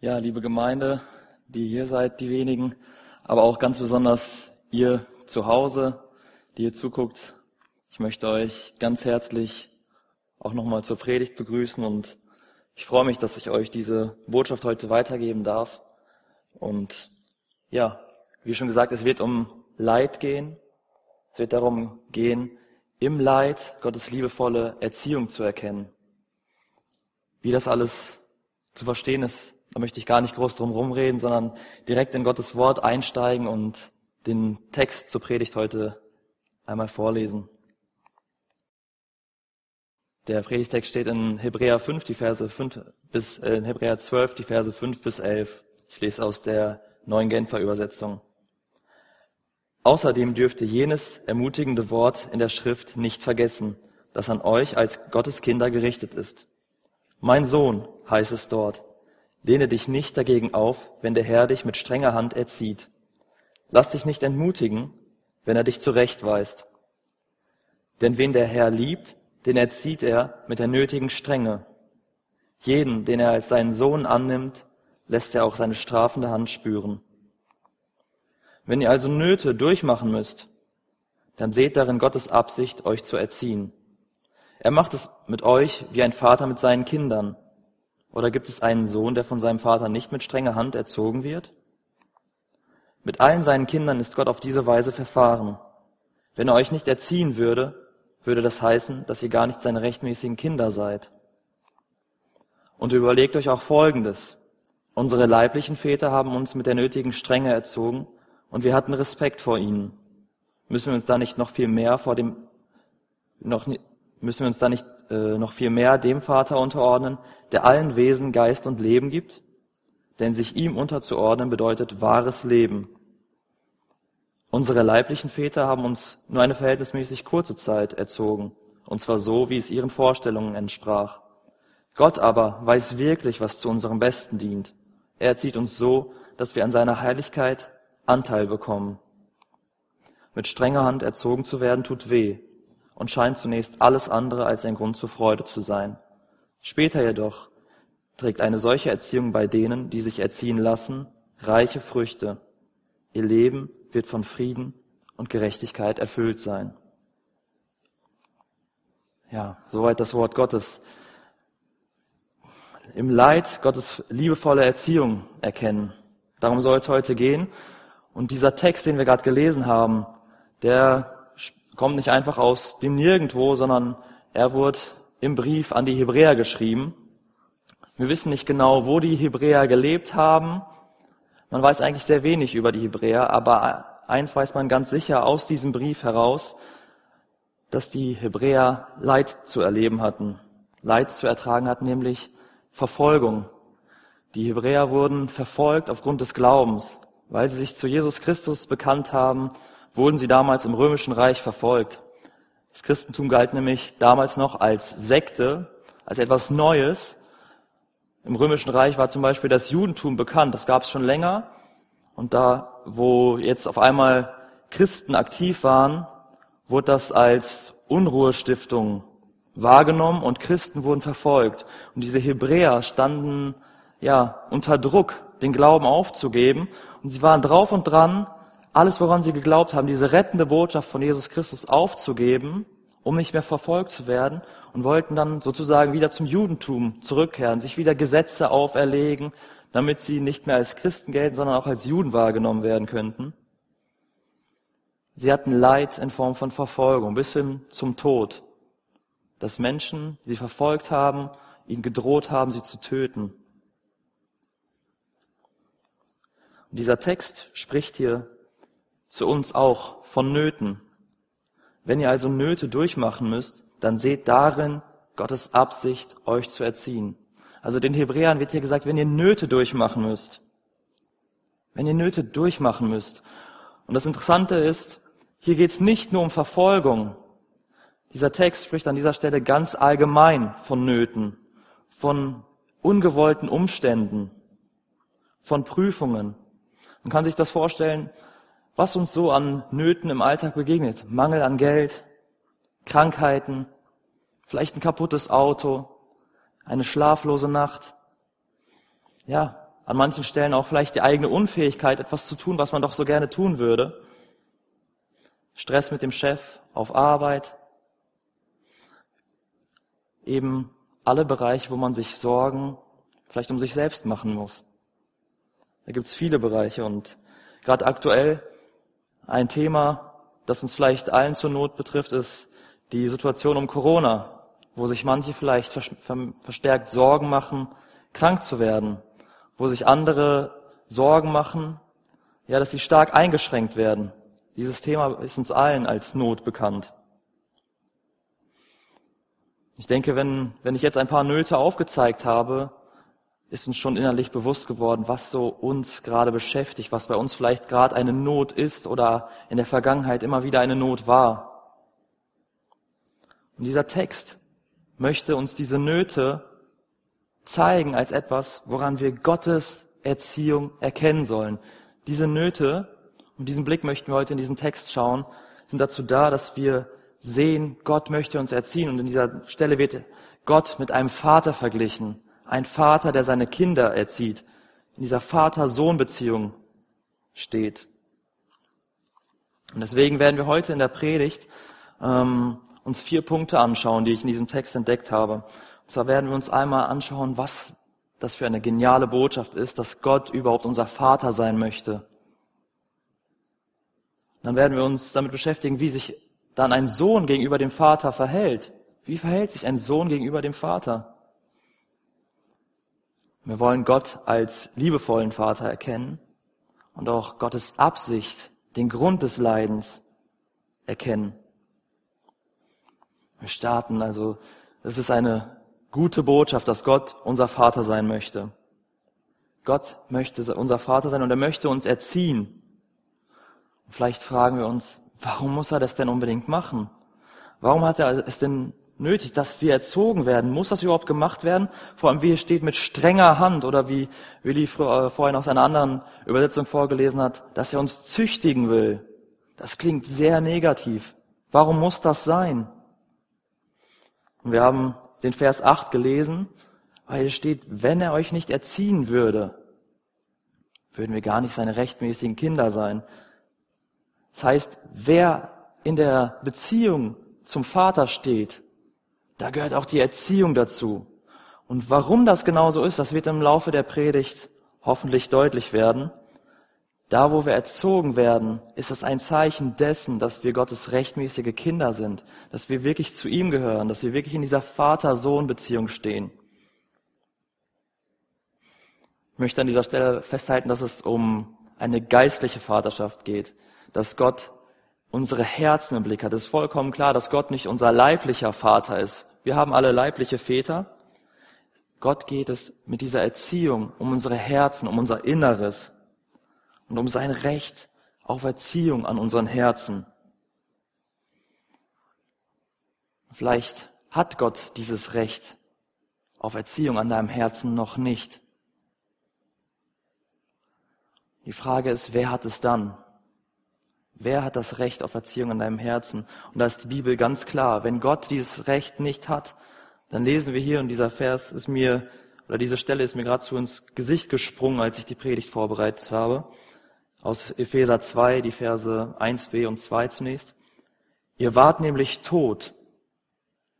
Ja, liebe Gemeinde, die hier seid, die wenigen, aber auch ganz besonders ihr zu Hause, die ihr zuguckt. Ich möchte euch ganz herzlich auch nochmal zur Predigt begrüßen und ich freue mich, dass ich euch diese Botschaft heute weitergeben darf. Und ja, wie schon gesagt, es wird um Leid gehen. Es wird darum gehen, im Leid Gottes liebevolle Erziehung zu erkennen. Wie das alles zu verstehen ist, da möchte ich gar nicht groß drum rumreden, sondern direkt in Gottes Wort einsteigen und den Text zur Predigt heute einmal vorlesen. Der Predigtext steht in Hebräer 5, die Verse 5 bis, äh, in Hebräer 12, die Verse 5 bis 11. Ich lese aus der neuen Genfer Übersetzung. Außerdem dürfte jenes ermutigende Wort in der Schrift nicht vergessen, das an euch als Gottes Kinder gerichtet ist. Mein Sohn heißt es dort. Lehne dich nicht dagegen auf, wenn der Herr dich mit strenger Hand erzieht. Lass dich nicht entmutigen, wenn er dich zurechtweist. Denn wen der Herr liebt, den erzieht er mit der nötigen Strenge. Jeden, den er als seinen Sohn annimmt, lässt er auch seine strafende Hand spüren. Wenn ihr also Nöte durchmachen müsst, dann seht darin Gottes Absicht, euch zu erziehen. Er macht es mit euch wie ein Vater mit seinen Kindern. Oder gibt es einen Sohn, der von seinem Vater nicht mit strenger Hand erzogen wird? Mit allen seinen Kindern ist Gott auf diese Weise verfahren. Wenn er euch nicht erziehen würde, würde das heißen, dass ihr gar nicht seine rechtmäßigen Kinder seid. Und überlegt euch auch Folgendes. Unsere leiblichen Väter haben uns mit der nötigen Strenge erzogen und wir hatten Respekt vor ihnen. Müssen wir uns da nicht noch viel mehr vor dem, noch, müssen wir uns da nicht äh, noch viel mehr dem Vater unterordnen, der allen Wesen Geist und Leben gibt? Denn sich ihm unterzuordnen bedeutet wahres Leben. Unsere leiblichen Väter haben uns nur eine verhältnismäßig kurze Zeit erzogen, und zwar so, wie es ihren Vorstellungen entsprach. Gott aber weiß wirklich, was zu unserem Besten dient. Er erzieht uns so, dass wir an seiner Heiligkeit Anteil bekommen. Mit strenger Hand erzogen zu werden tut weh, und scheint zunächst alles andere als ein Grund zur Freude zu sein. Später jedoch trägt eine solche Erziehung bei denen, die sich erziehen lassen, reiche Früchte. Ihr Leben wird von Frieden und Gerechtigkeit erfüllt sein. Ja, soweit das Wort Gottes. Im Leid Gottes liebevolle Erziehung erkennen. Darum soll es heute gehen. Und dieser Text, den wir gerade gelesen haben, der kommt nicht einfach aus dem Nirgendwo, sondern er wurde im Brief an die Hebräer geschrieben. Wir wissen nicht genau, wo die Hebräer gelebt haben. Man weiß eigentlich sehr wenig über die Hebräer, aber eins weiß man ganz sicher aus diesem Brief heraus, dass die Hebräer Leid zu erleben hatten. Leid zu ertragen hatten, nämlich Verfolgung. Die Hebräer wurden verfolgt aufgrund des Glaubens, weil sie sich zu Jesus Christus bekannt haben wurden sie damals im Römischen Reich verfolgt. Das Christentum galt nämlich damals noch als Sekte, als etwas Neues. Im Römischen Reich war zum Beispiel das Judentum bekannt, das gab es schon länger. Und da, wo jetzt auf einmal Christen aktiv waren, wurde das als Unruhestiftung wahrgenommen und Christen wurden verfolgt. Und diese Hebräer standen ja unter Druck, den Glauben aufzugeben. Und sie waren drauf und dran, alles, woran sie geglaubt haben, diese rettende Botschaft von Jesus Christus aufzugeben, um nicht mehr verfolgt zu werden und wollten dann sozusagen wieder zum Judentum zurückkehren, sich wieder Gesetze auferlegen, damit sie nicht mehr als Christen gelten, sondern auch als Juden wahrgenommen werden könnten. Sie hatten Leid in Form von Verfolgung bis hin zum Tod, dass Menschen sie verfolgt haben, ihnen gedroht haben, sie zu töten. Und dieser Text spricht hier zu uns auch von Nöten. Wenn ihr also Nöte durchmachen müsst, dann seht darin Gottes Absicht, euch zu erziehen. Also den Hebräern wird hier gesagt, wenn ihr Nöte durchmachen müsst, wenn ihr Nöte durchmachen müsst. Und das Interessante ist, hier geht es nicht nur um Verfolgung. Dieser Text spricht an dieser Stelle ganz allgemein von Nöten, von ungewollten Umständen, von Prüfungen. Man kann sich das vorstellen, was uns so an Nöten im Alltag begegnet. Mangel an Geld, Krankheiten, vielleicht ein kaputtes Auto, eine schlaflose Nacht. Ja, an manchen Stellen auch vielleicht die eigene Unfähigkeit, etwas zu tun, was man doch so gerne tun würde. Stress mit dem Chef, auf Arbeit. Eben alle Bereiche, wo man sich Sorgen vielleicht um sich selbst machen muss. Da gibt's viele Bereiche und gerade aktuell ein Thema, das uns vielleicht allen zur Not betrifft, ist die Situation um Corona, wo sich manche vielleicht verstärkt Sorgen machen, krank zu werden, wo sich andere Sorgen machen, ja, dass sie stark eingeschränkt werden. Dieses Thema ist uns allen als Not bekannt. Ich denke, wenn, wenn ich jetzt ein paar Nöte aufgezeigt habe, ist uns schon innerlich bewusst geworden, was so uns gerade beschäftigt, was bei uns vielleicht gerade eine Not ist oder in der Vergangenheit immer wieder eine Not war. Und dieser Text möchte uns diese Nöte zeigen als etwas, woran wir Gottes Erziehung erkennen sollen. Diese Nöte, und diesen Blick möchten wir heute in diesen Text schauen, sind dazu da, dass wir sehen, Gott möchte uns erziehen. Und in dieser Stelle wird Gott mit einem Vater verglichen. Ein Vater, der seine Kinder erzieht. In dieser Vater-Sohn-Beziehung steht. Und deswegen werden wir heute in der Predigt ähm, uns vier Punkte anschauen, die ich in diesem Text entdeckt habe. Und zwar werden wir uns einmal anschauen, was das für eine geniale Botschaft ist, dass Gott überhaupt unser Vater sein möchte. Dann werden wir uns damit beschäftigen, wie sich dann ein Sohn gegenüber dem Vater verhält. Wie verhält sich ein Sohn gegenüber dem Vater? Wir wollen Gott als liebevollen Vater erkennen und auch Gottes Absicht, den Grund des Leidens erkennen. Wir starten also, es ist eine gute Botschaft, dass Gott unser Vater sein möchte. Gott möchte unser Vater sein und er möchte uns erziehen. Und vielleicht fragen wir uns, warum muss er das denn unbedingt machen? Warum hat er es denn nötig, dass wir erzogen werden? Muss das überhaupt gemacht werden? Vor allem, wie es steht, mit strenger Hand oder wie Willi äh, vorhin aus einer anderen Übersetzung vorgelesen hat, dass er uns züchtigen will. Das klingt sehr negativ. Warum muss das sein? Und wir haben den Vers 8 gelesen, weil es steht, wenn er euch nicht erziehen würde, würden wir gar nicht seine rechtmäßigen Kinder sein. Das heißt, wer in der Beziehung zum Vater steht, da gehört auch die Erziehung dazu. Und warum das genau so ist, das wird im Laufe der Predigt hoffentlich deutlich werden. Da, wo wir erzogen werden, ist es ein Zeichen dessen, dass wir Gottes rechtmäßige Kinder sind, dass wir wirklich zu ihm gehören, dass wir wirklich in dieser Vater-Sohn-Beziehung stehen. Ich möchte an dieser Stelle festhalten, dass es um eine geistliche Vaterschaft geht, dass Gott unsere Herzen im Blick hat. Es ist vollkommen klar, dass Gott nicht unser leiblicher Vater ist, wir haben alle leibliche Väter. Gott geht es mit dieser Erziehung um unsere Herzen, um unser Inneres und um sein Recht auf Erziehung an unseren Herzen. Vielleicht hat Gott dieses Recht auf Erziehung an deinem Herzen noch nicht. Die Frage ist, wer hat es dann? Wer hat das Recht auf Erziehung in deinem Herzen? Und da ist die Bibel ganz klar. Wenn Gott dieses Recht nicht hat, dann lesen wir hier, und dieser Vers ist mir, oder diese Stelle ist mir gerade so ins Gesicht gesprungen, als ich die Predigt vorbereitet habe. Aus Epheser 2, die Verse 1b und 2 zunächst. Ihr wart nämlich tot.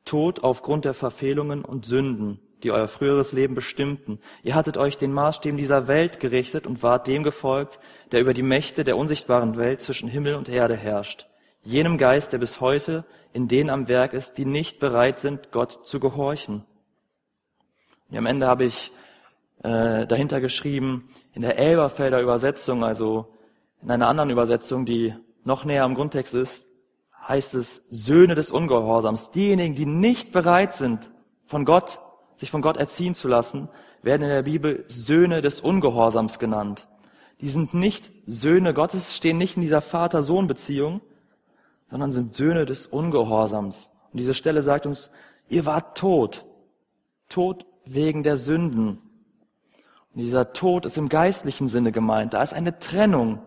Tot aufgrund der Verfehlungen und Sünden, die euer früheres Leben bestimmten. Ihr hattet euch den Maßstäben dieser Welt gerichtet und wart dem gefolgt, der über die Mächte der unsichtbaren Welt zwischen Himmel und Erde herrscht. Jenem Geist, der bis heute in denen am Werk ist, die nicht bereit sind, Gott zu gehorchen. Und am Ende habe ich äh, dahinter geschrieben, in der Elberfelder Übersetzung, also in einer anderen Übersetzung, die noch näher am Grundtext ist, heißt es Söhne des Ungehorsams. Diejenigen, die nicht bereit sind, von Gott sich von Gott erziehen zu lassen, werden in der Bibel Söhne des Ungehorsams genannt. Die sind nicht Söhne Gottes, stehen nicht in dieser Vater-Sohn-Beziehung, sondern sind Söhne des Ungehorsams. Und diese Stelle sagt uns, ihr wart tot. Tot wegen der Sünden. Und dieser Tod ist im geistlichen Sinne gemeint. Da ist eine Trennung.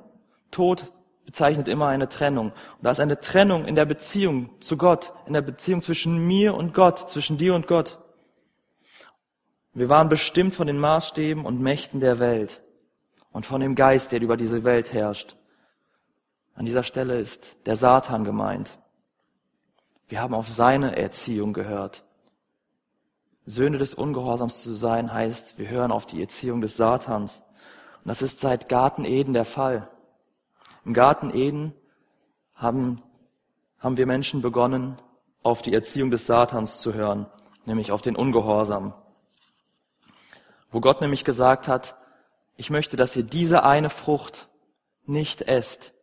Tod bezeichnet immer eine Trennung. Und da ist eine Trennung in der Beziehung zu Gott, in der Beziehung zwischen mir und Gott, zwischen dir und Gott. Wir waren bestimmt von den Maßstäben und Mächten der Welt und von dem Geist, der über diese Welt herrscht. An dieser Stelle ist der Satan gemeint. Wir haben auf seine Erziehung gehört. Söhne des Ungehorsams zu sein heißt, wir hören auf die Erziehung des Satans. Und das ist seit Garten Eden der Fall. Im Garten Eden haben, haben wir Menschen begonnen, auf die Erziehung des Satans zu hören, nämlich auf den Ungehorsam. Wo Gott nämlich gesagt hat, ich möchte, dass ihr diese eine Frucht nicht esst.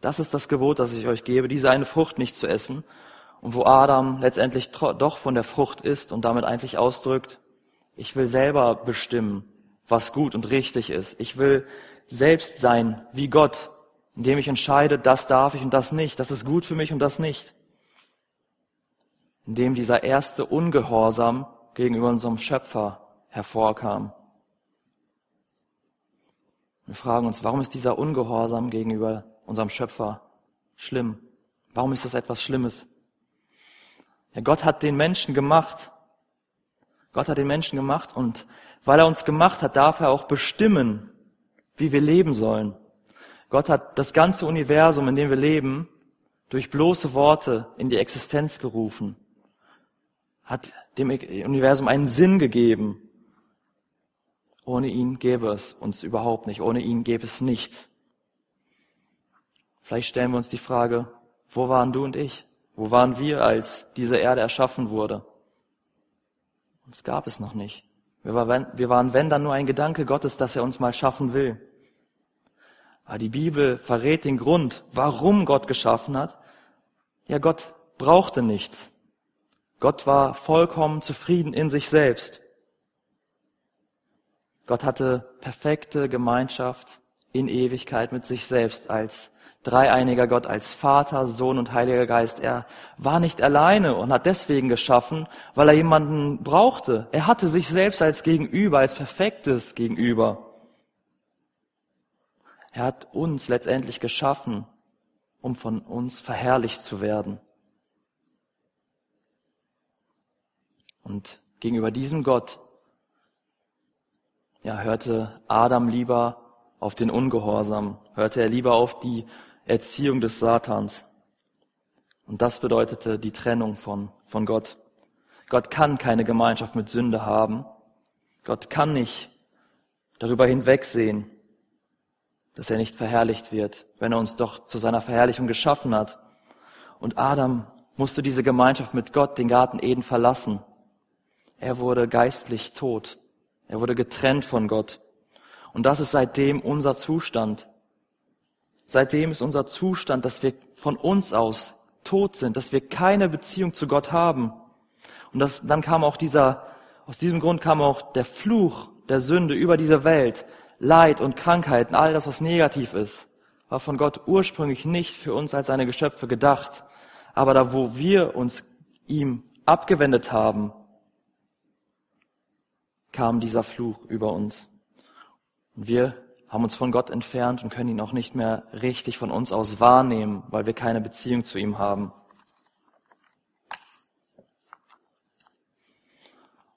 Das ist das Gebot, das ich euch gebe, diese eine Frucht nicht zu essen. Und wo Adam letztendlich doch von der Frucht isst und damit eigentlich ausdrückt, ich will selber bestimmen, was gut und richtig ist. Ich will selbst sein wie Gott, indem ich entscheide, das darf ich und das nicht, das ist gut für mich und das nicht. Indem dieser erste Ungehorsam gegenüber unserem Schöpfer hervorkam. Wir fragen uns, warum ist dieser Ungehorsam gegenüber unserem Schöpfer schlimm? Warum ist das etwas Schlimmes? Ja, Gott hat den Menschen gemacht. Gott hat den Menschen gemacht und weil er uns gemacht hat, darf er auch bestimmen, wie wir leben sollen. Gott hat das ganze Universum, in dem wir leben, durch bloße Worte in die Existenz gerufen, hat dem Universum einen Sinn gegeben ohne ihn gäbe es uns überhaupt nicht. Ohne ihn gäbe es nichts. Vielleicht stellen wir uns die Frage, wo waren du und ich? Wo waren wir, als diese Erde erschaffen wurde? Uns gab es noch nicht. Wir waren, wenn, dann nur ein Gedanke Gottes, dass er uns mal schaffen will. Aber die Bibel verrät den Grund, warum Gott geschaffen hat. Ja, Gott brauchte nichts. Gott war vollkommen zufrieden in sich selbst. Gott hatte perfekte Gemeinschaft in Ewigkeit mit sich selbst als dreieiniger Gott, als Vater, Sohn und Heiliger Geist. Er war nicht alleine und hat deswegen geschaffen, weil er jemanden brauchte. Er hatte sich selbst als Gegenüber, als perfektes Gegenüber. Er hat uns letztendlich geschaffen, um von uns verherrlicht zu werden. Und gegenüber diesem Gott ja, hörte Adam lieber auf den Ungehorsam, hörte er lieber auf die Erziehung des Satans. Und das bedeutete die Trennung von, von Gott. Gott kann keine Gemeinschaft mit Sünde haben. Gott kann nicht darüber hinwegsehen, dass er nicht verherrlicht wird, wenn er uns doch zu seiner Verherrlichung geschaffen hat. Und Adam musste diese Gemeinschaft mit Gott, den Garten Eden, verlassen. Er wurde geistlich tot. Er wurde getrennt von Gott. Und das ist seitdem unser Zustand. Seitdem ist unser Zustand, dass wir von uns aus tot sind, dass wir keine Beziehung zu Gott haben. Und das, dann kam auch dieser, aus diesem Grund kam auch der Fluch der Sünde über diese Welt. Leid und Krankheiten, all das, was negativ ist, war von Gott ursprünglich nicht für uns als seine Geschöpfe gedacht. Aber da, wo wir uns ihm abgewendet haben, kam dieser Fluch über uns. Und wir haben uns von Gott entfernt und können ihn auch nicht mehr richtig von uns aus wahrnehmen, weil wir keine Beziehung zu ihm haben.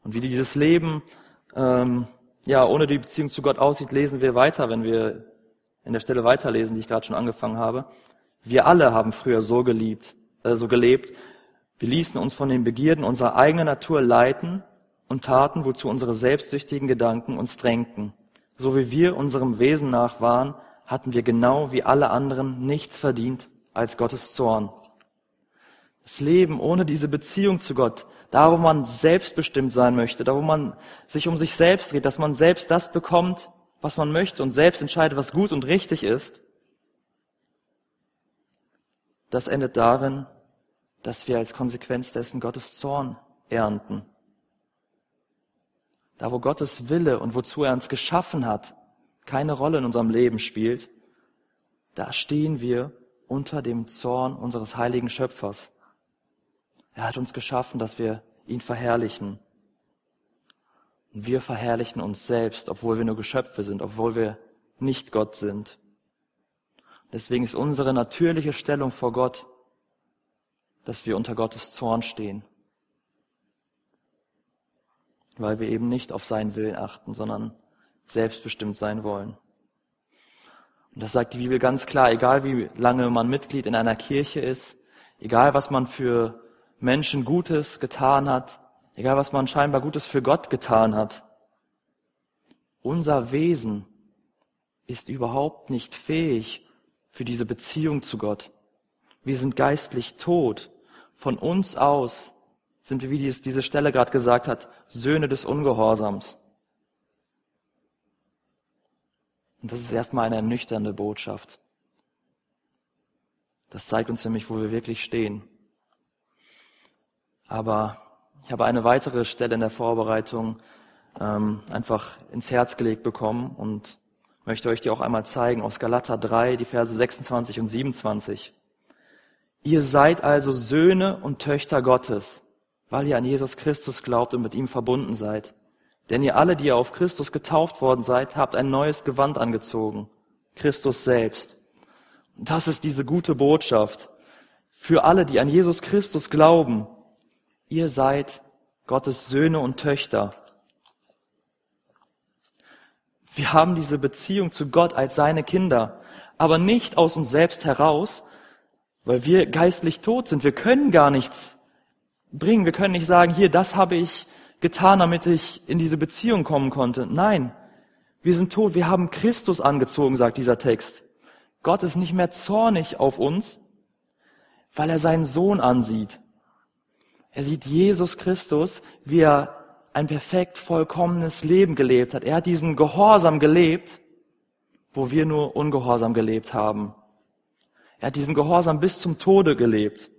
Und wie dieses Leben ähm, ja ohne die Beziehung zu Gott aussieht, lesen wir weiter, wenn wir in der Stelle weiterlesen, die ich gerade schon angefangen habe. Wir alle haben früher so geliebt, äh, so gelebt. Wir ließen uns von den Begierden unserer eigenen Natur leiten und taten, wozu unsere selbstsüchtigen Gedanken uns drängten. So wie wir unserem Wesen nach waren, hatten wir genau wie alle anderen nichts verdient als Gottes Zorn. Das Leben ohne diese Beziehung zu Gott, da wo man selbstbestimmt sein möchte, da wo man sich um sich selbst dreht, dass man selbst das bekommt, was man möchte und selbst entscheidet, was gut und richtig ist, das endet darin, dass wir als Konsequenz dessen Gottes Zorn ernten da wo Gottes Wille und wozu er uns geschaffen hat, keine Rolle in unserem Leben spielt, da stehen wir unter dem Zorn unseres heiligen Schöpfers. Er hat uns geschaffen, dass wir ihn verherrlichen. Und wir verherrlichen uns selbst, obwohl wir nur Geschöpfe sind, obwohl wir nicht Gott sind. Deswegen ist unsere natürliche Stellung vor Gott, dass wir unter Gottes Zorn stehen. Weil wir eben nicht auf seinen Willen achten, sondern selbstbestimmt sein wollen. Und das sagt die Bibel ganz klar, egal wie lange man Mitglied in einer Kirche ist, egal was man für Menschen Gutes getan hat, egal was man scheinbar Gutes für Gott getan hat, unser Wesen ist überhaupt nicht fähig für diese Beziehung zu Gott. Wir sind geistlich tot. Von uns aus sind wir, wie dies, diese Stelle gerade gesagt hat, Söhne des Ungehorsams. Und das ist erstmal eine ernüchternde Botschaft. Das zeigt uns nämlich, wo wir wirklich stehen. Aber ich habe eine weitere Stelle in der Vorbereitung ähm, einfach ins Herz gelegt bekommen und möchte euch die auch einmal zeigen aus Galater 3, die Verse 26 und 27. Ihr seid also Söhne und Töchter Gottes, weil ihr an Jesus Christus glaubt und mit ihm verbunden seid. Denn ihr alle, die ihr auf Christus getauft worden seid, habt ein neues Gewand angezogen, Christus selbst. Und das ist diese gute Botschaft für alle, die an Jesus Christus glauben. Ihr seid Gottes Söhne und Töchter. Wir haben diese Beziehung zu Gott als seine Kinder, aber nicht aus uns selbst heraus, weil wir geistlich tot sind. Wir können gar nichts bringen. Wir können nicht sagen, hier, das habe ich getan, damit ich in diese Beziehung kommen konnte. Nein, wir sind tot. Wir haben Christus angezogen, sagt dieser Text. Gott ist nicht mehr zornig auf uns, weil er seinen Sohn ansieht. Er sieht Jesus Christus, wie er ein perfekt vollkommenes Leben gelebt hat. Er hat diesen Gehorsam gelebt, wo wir nur ungehorsam gelebt haben. Er hat diesen Gehorsam bis zum Tode gelebt.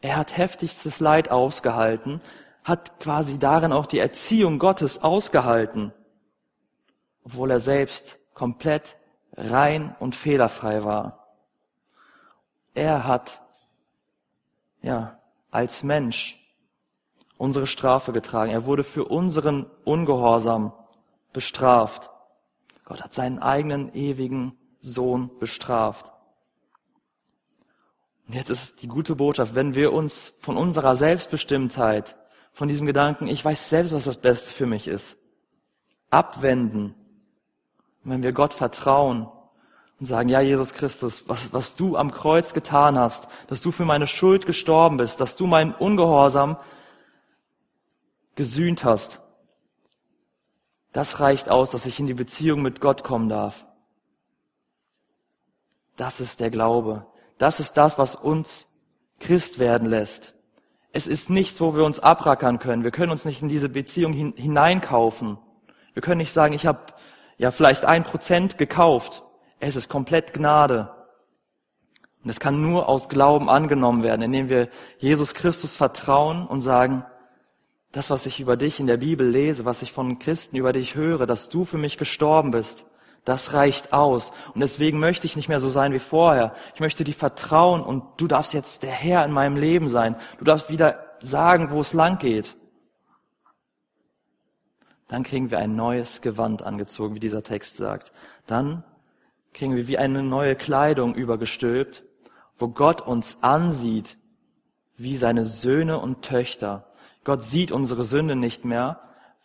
Er hat heftigstes Leid ausgehalten, hat quasi darin auch die Erziehung Gottes ausgehalten, obwohl er selbst komplett rein und fehlerfrei war. Er hat, ja, als Mensch unsere Strafe getragen. Er wurde für unseren Ungehorsam bestraft. Gott hat seinen eigenen ewigen Sohn bestraft. Und jetzt ist die gute Botschaft, wenn wir uns von unserer Selbstbestimmtheit, von diesem Gedanken, ich weiß selbst, was das Beste für mich ist, abwenden, und wenn wir Gott vertrauen und sagen, ja, Jesus Christus, was, was du am Kreuz getan hast, dass du für meine Schuld gestorben bist, dass du meinen Ungehorsam gesühnt hast, das reicht aus, dass ich in die Beziehung mit Gott kommen darf. Das ist der Glaube. Das ist das, was uns Christ werden lässt. Es ist nichts, wo wir uns abrackern können. Wir können uns nicht in diese Beziehung hineinkaufen. Wir können nicht sagen, ich habe ja vielleicht ein Prozent gekauft. Es ist komplett Gnade. Und es kann nur aus Glauben angenommen werden, indem wir Jesus Christus vertrauen und sagen, das, was ich über dich in der Bibel lese, was ich von Christen über dich höre, dass du für mich gestorben bist, das reicht aus. Und deswegen möchte ich nicht mehr so sein wie vorher. Ich möchte dir vertrauen und du darfst jetzt der Herr in meinem Leben sein. Du darfst wieder sagen, wo es lang geht. Dann kriegen wir ein neues Gewand angezogen, wie dieser Text sagt. Dann kriegen wir wie eine neue Kleidung übergestülpt, wo Gott uns ansieht wie seine Söhne und Töchter. Gott sieht unsere Sünde nicht mehr,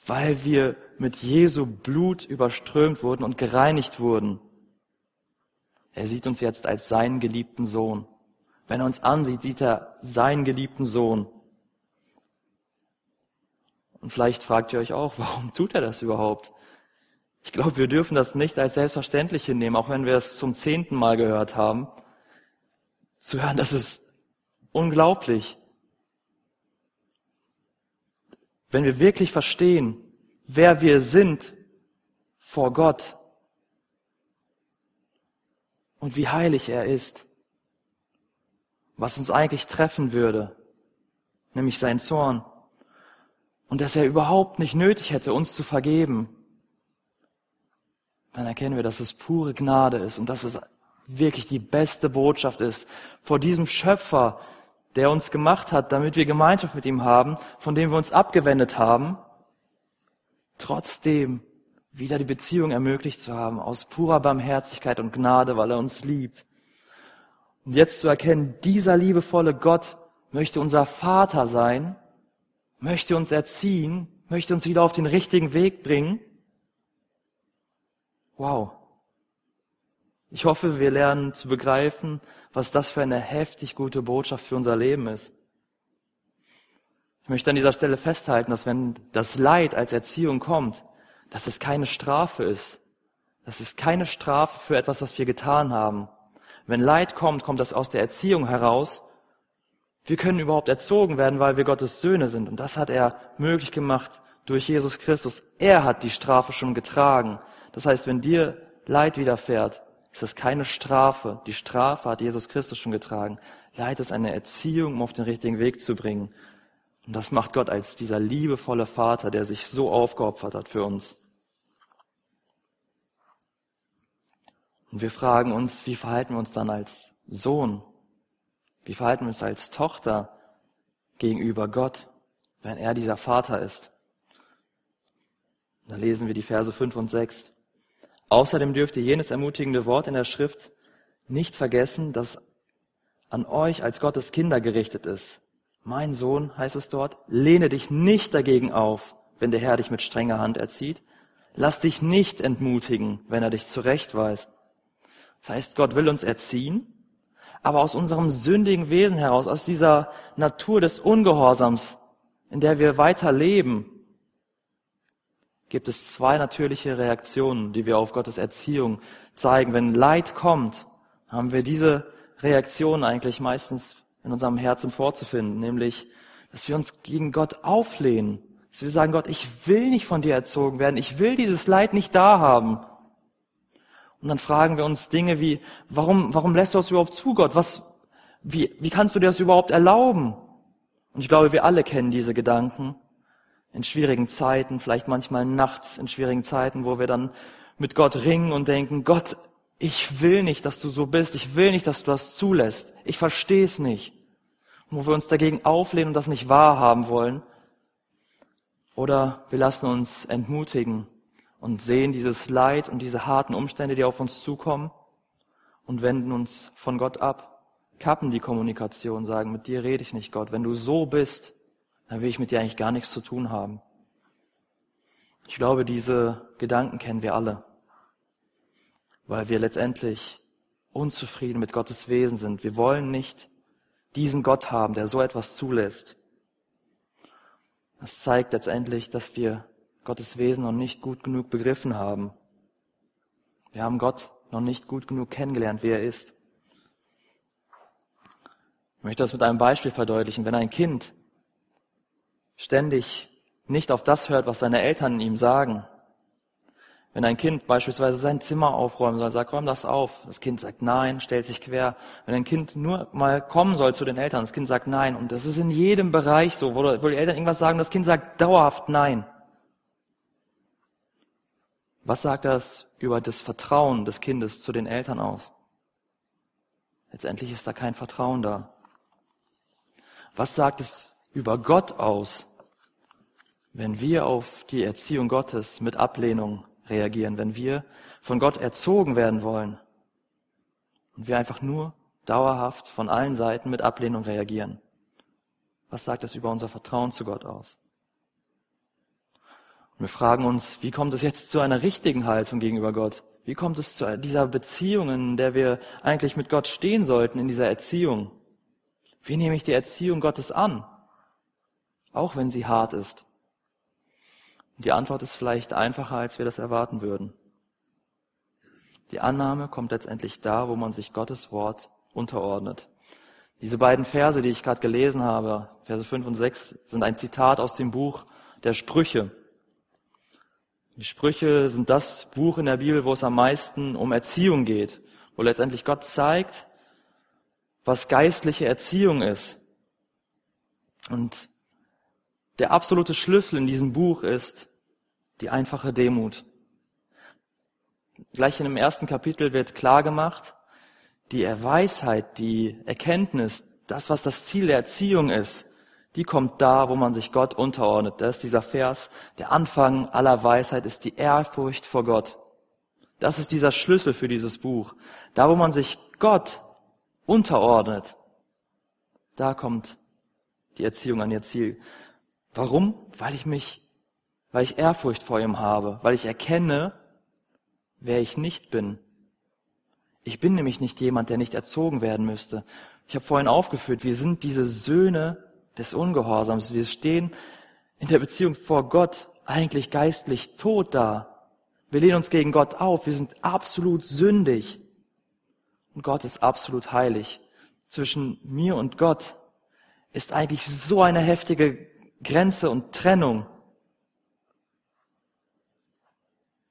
weil wir mit Jesu Blut überströmt wurden und gereinigt wurden. Er sieht uns jetzt als seinen geliebten Sohn. Wenn er uns ansieht, sieht er seinen geliebten Sohn. Und vielleicht fragt ihr euch auch, warum tut er das überhaupt? Ich glaube, wir dürfen das nicht als selbstverständlich hinnehmen, auch wenn wir es zum zehnten Mal gehört haben. Zu hören, das ist unglaublich. Wenn wir wirklich verstehen, wer wir sind vor Gott und wie heilig er ist, was uns eigentlich treffen würde, nämlich sein Zorn, und dass er überhaupt nicht nötig hätte, uns zu vergeben, dann erkennen wir, dass es pure Gnade ist und dass es wirklich die beste Botschaft ist. Vor diesem Schöpfer, der uns gemacht hat, damit wir Gemeinschaft mit ihm haben, von dem wir uns abgewendet haben, trotzdem wieder die Beziehung ermöglicht zu haben, aus purer Barmherzigkeit und Gnade, weil er uns liebt. Und jetzt zu erkennen, dieser liebevolle Gott möchte unser Vater sein, möchte uns erziehen, möchte uns wieder auf den richtigen Weg bringen. Wow. Ich hoffe, wir lernen zu begreifen, was das für eine heftig gute Botschaft für unser Leben ist. Ich möchte an dieser Stelle festhalten, dass wenn das Leid als Erziehung kommt, dass es keine Strafe ist. Das ist keine Strafe für etwas, was wir getan haben. Wenn Leid kommt, kommt das aus der Erziehung heraus. Wir können überhaupt erzogen werden, weil wir Gottes Söhne sind. Und das hat er möglich gemacht durch Jesus Christus. Er hat die Strafe schon getragen. Das heißt, wenn dir Leid widerfährt, ist das keine Strafe. Die Strafe hat Jesus Christus schon getragen. Leid ist eine Erziehung, um auf den richtigen Weg zu bringen. Und das macht Gott als dieser liebevolle Vater, der sich so aufgeopfert hat für uns. Und wir fragen uns, wie verhalten wir uns dann als Sohn? Wie verhalten wir uns als Tochter gegenüber Gott, wenn er dieser Vater ist? Da lesen wir die Verse 5 und 6. Außerdem dürft ihr jenes ermutigende Wort in der Schrift nicht vergessen, das an euch als Gottes Kinder gerichtet ist. Mein Sohn, heißt es dort, lehne dich nicht dagegen auf, wenn der Herr dich mit strenger Hand erzieht. Lass dich nicht entmutigen, wenn er dich zurechtweist. Das heißt, Gott will uns erziehen, aber aus unserem sündigen Wesen heraus, aus dieser Natur des Ungehorsams, in der wir weiter leben, gibt es zwei natürliche Reaktionen, die wir auf Gottes Erziehung zeigen. Wenn Leid kommt, haben wir diese Reaktion eigentlich meistens in unserem Herzen vorzufinden, nämlich, dass wir uns gegen Gott auflehnen, dass wir sagen, Gott, ich will nicht von dir erzogen werden, ich will dieses Leid nicht da haben. Und dann fragen wir uns Dinge wie, warum, warum lässt du das überhaupt zu, Gott? Was, wie, wie kannst du dir das überhaupt erlauben? Und ich glaube, wir alle kennen diese Gedanken in schwierigen Zeiten, vielleicht manchmal nachts in schwierigen Zeiten, wo wir dann mit Gott ringen und denken, Gott, ich will nicht, dass du so bist, ich will nicht, dass du das zulässt, ich verstehe es nicht. Und wo wir uns dagegen auflehnen und das nicht wahrhaben wollen. Oder wir lassen uns entmutigen und sehen dieses Leid und diese harten Umstände, die auf uns zukommen und wenden uns von Gott ab, kappen die Kommunikation, sagen, mit dir rede ich nicht, Gott. Wenn du so bist, dann will ich mit dir eigentlich gar nichts zu tun haben. Ich glaube, diese Gedanken kennen wir alle, weil wir letztendlich unzufrieden mit Gottes Wesen sind. Wir wollen nicht diesen Gott haben, der so etwas zulässt. Das zeigt letztendlich, dass wir Gottes Wesen noch nicht gut genug begriffen haben. Wir haben Gott noch nicht gut genug kennengelernt, wie er ist. Ich möchte das mit einem Beispiel verdeutlichen. Wenn ein Kind ständig nicht auf das hört, was seine Eltern ihm sagen, wenn ein Kind beispielsweise sein Zimmer aufräumen soll, sagt, räum das auf. Das Kind sagt nein, stellt sich quer. Wenn ein Kind nur mal kommen soll zu den Eltern, das Kind sagt nein. Und das ist in jedem Bereich so, wo, die Eltern irgendwas sagen, das Kind sagt dauerhaft nein. Was sagt das über das Vertrauen des Kindes zu den Eltern aus? Letztendlich ist da kein Vertrauen da. Was sagt es über Gott aus, wenn wir auf die Erziehung Gottes mit Ablehnung reagieren, wenn wir von Gott erzogen werden wollen und wir einfach nur dauerhaft von allen Seiten mit Ablehnung reagieren? Was sagt das über unser Vertrauen zu Gott aus? Und wir fragen uns, wie kommt es jetzt zu einer richtigen Haltung gegenüber Gott? Wie kommt es zu dieser Beziehung, in der wir eigentlich mit Gott stehen sollten, in dieser Erziehung? Wie nehme ich die Erziehung Gottes an? Auch wenn sie hart ist. Und die Antwort ist vielleicht einfacher, als wir das erwarten würden. Die Annahme kommt letztendlich da, wo man sich Gottes Wort unterordnet. Diese beiden Verse, die ich gerade gelesen habe, Verse 5 und 6, sind ein Zitat aus dem Buch der Sprüche. Die Sprüche sind das Buch in der Bibel, wo es am meisten um Erziehung geht, wo letztendlich Gott zeigt, was geistliche Erziehung ist. Und der absolute Schlüssel in diesem Buch ist die einfache Demut. Gleich in dem ersten Kapitel wird klar gemacht, die Weisheit, die Erkenntnis, das, was das Ziel der Erziehung ist, die kommt da, wo man sich Gott unterordnet. Das ist dieser Vers, der Anfang aller Weisheit ist die Ehrfurcht vor Gott. Das ist dieser Schlüssel für dieses Buch. Da, wo man sich Gott unterordnet, da kommt die Erziehung an ihr Ziel. Warum? Weil ich mich weil ich Ehrfurcht vor ihm habe, weil ich erkenne, wer ich nicht bin. Ich bin nämlich nicht jemand, der nicht erzogen werden müsste. Ich habe vorhin aufgeführt, wir sind diese Söhne des Ungehorsams. Wir stehen in der Beziehung vor Gott eigentlich geistlich tot da. Wir lehnen uns gegen Gott auf. Wir sind absolut sündig. Und Gott ist absolut heilig. Zwischen mir und Gott ist eigentlich so eine heftige Grenze und Trennung.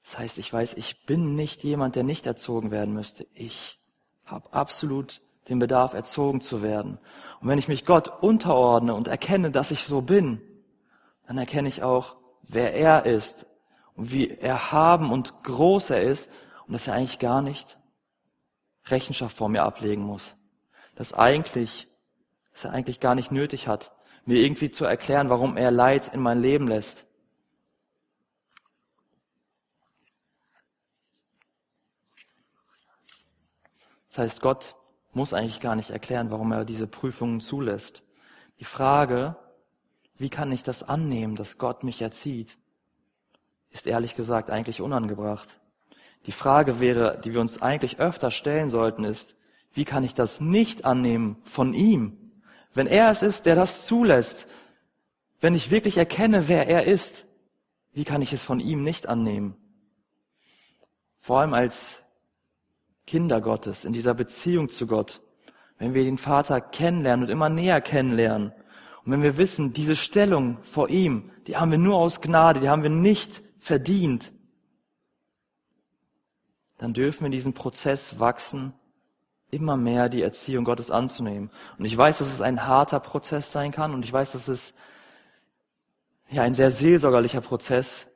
Das heißt, ich weiß, ich bin nicht jemand, der nicht erzogen werden müsste. Ich habe absolut den Bedarf, erzogen zu werden. Und wenn ich mich Gott unterordne und erkenne, dass ich so bin, dann erkenne ich auch, wer er ist und wie erhaben und groß er ist und dass er eigentlich gar nicht Rechenschaft vor mir ablegen muss. Dass eigentlich, dass er eigentlich gar nicht nötig hat, mir irgendwie zu erklären, warum er Leid in mein Leben lässt. Das heißt, Gott muss eigentlich gar nicht erklären, warum er diese Prüfungen zulässt. Die Frage, wie kann ich das annehmen, dass Gott mich erzieht, ist ehrlich gesagt eigentlich unangebracht. Die Frage wäre, die wir uns eigentlich öfter stellen sollten, ist, wie kann ich das nicht annehmen von ihm? Wenn er es ist, der das zulässt, wenn ich wirklich erkenne, wer er ist, wie kann ich es von ihm nicht annehmen? Vor allem als Kinder Gottes, in dieser Beziehung zu Gott, wenn wir den Vater kennenlernen und immer näher kennenlernen, und wenn wir wissen, diese Stellung vor ihm, die haben wir nur aus Gnade, die haben wir nicht verdient, dann dürfen wir in diesem Prozess wachsen, immer mehr die Erziehung Gottes anzunehmen. Und ich weiß, dass es ein harter Prozess sein kann und ich weiß, dass es ja ein sehr seelsorgerlicher Prozess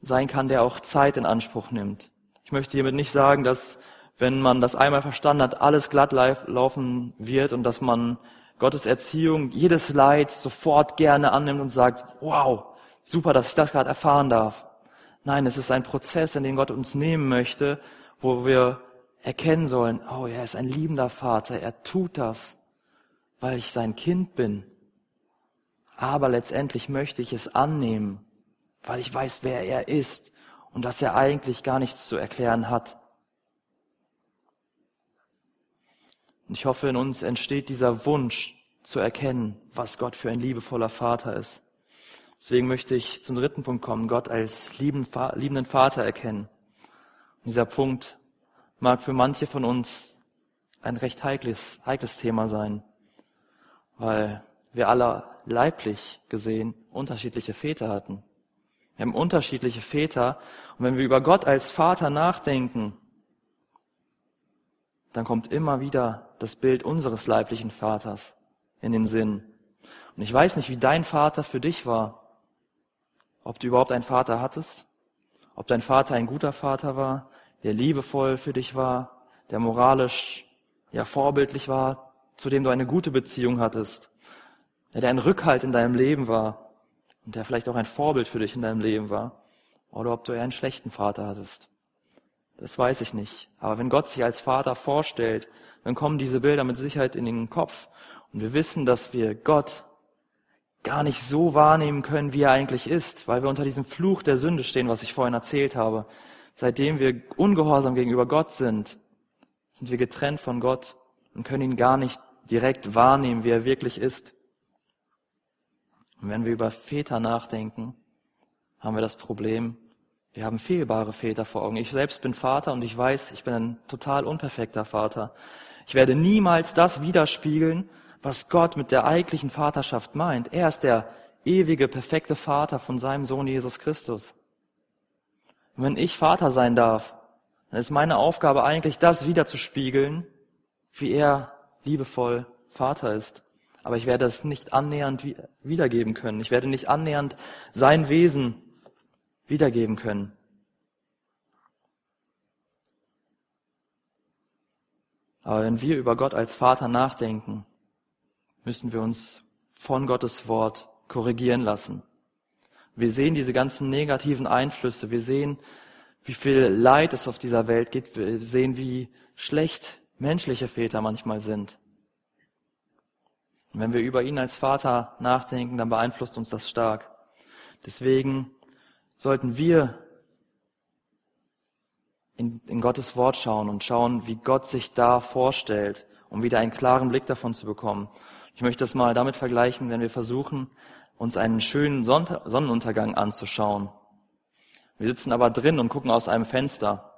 sein kann, der auch Zeit in Anspruch nimmt. Ich möchte hiermit nicht sagen, dass wenn man das einmal verstanden hat, alles glatt laufen wird und dass man Gottes Erziehung, jedes Leid sofort gerne annimmt und sagt, wow, super, dass ich das gerade erfahren darf. Nein, es ist ein Prozess, in den Gott uns nehmen möchte, wo wir erkennen sollen, oh, er ist ein liebender Vater, er tut das, weil ich sein Kind bin. Aber letztendlich möchte ich es annehmen, weil ich weiß, wer er ist und dass er eigentlich gar nichts zu erklären hat. Und ich hoffe, in uns entsteht dieser Wunsch zu erkennen, was Gott für ein liebevoller Vater ist. Deswegen möchte ich zum dritten Punkt kommen, Gott als liebenden Vater erkennen. Und dieser Punkt mag für manche von uns ein recht heikles, heikles Thema sein, weil wir alle leiblich gesehen unterschiedliche Väter hatten. Wir haben unterschiedliche Väter und wenn wir über Gott als Vater nachdenken, dann kommt immer wieder das Bild unseres leiblichen Vaters in den Sinn. Und ich weiß nicht, wie dein Vater für dich war. Ob du überhaupt einen Vater hattest? Ob dein Vater ein guter Vater war, der liebevoll für dich war, der moralisch ja vorbildlich war, zu dem du eine gute Beziehung hattest, der, der ein Rückhalt in deinem Leben war und der vielleicht auch ein Vorbild für dich in deinem Leben war, oder ob du eher einen schlechten Vater hattest. Das weiß ich nicht. Aber wenn Gott sich als Vater vorstellt, dann kommen diese Bilder mit Sicherheit in den Kopf. Und wir wissen, dass wir Gott gar nicht so wahrnehmen können, wie er eigentlich ist, weil wir unter diesem Fluch der Sünde stehen, was ich vorhin erzählt habe. Seitdem wir ungehorsam gegenüber Gott sind, sind wir getrennt von Gott und können ihn gar nicht direkt wahrnehmen, wie er wirklich ist. Und wenn wir über Väter nachdenken, haben wir das Problem, wir haben fehlbare Väter vor Augen. Ich selbst bin Vater und ich weiß, ich bin ein total unperfekter Vater. Ich werde niemals das widerspiegeln, was Gott mit der eigentlichen Vaterschaft meint. Er ist der ewige, perfekte Vater von seinem Sohn Jesus Christus. Und wenn ich Vater sein darf, dann ist meine Aufgabe eigentlich, das wiederzuspiegeln, wie er liebevoll Vater ist. Aber ich werde es nicht annähernd wiedergeben können. Ich werde nicht annähernd sein Wesen wiedergeben können. Aber wenn wir über Gott als Vater nachdenken, müssen wir uns von Gottes Wort korrigieren lassen. Wir sehen diese ganzen negativen Einflüsse. Wir sehen, wie viel Leid es auf dieser Welt gibt. Wir sehen, wie schlecht menschliche Väter manchmal sind. Und wenn wir über ihn als Vater nachdenken, dann beeinflusst uns das stark. Deswegen sollten wir in, in Gottes Wort schauen und schauen, wie Gott sich da vorstellt, um wieder einen klaren Blick davon zu bekommen. Ich möchte das mal damit vergleichen, wenn wir versuchen, uns einen schönen Sonnenuntergang anzuschauen. Wir sitzen aber drin und gucken aus einem Fenster.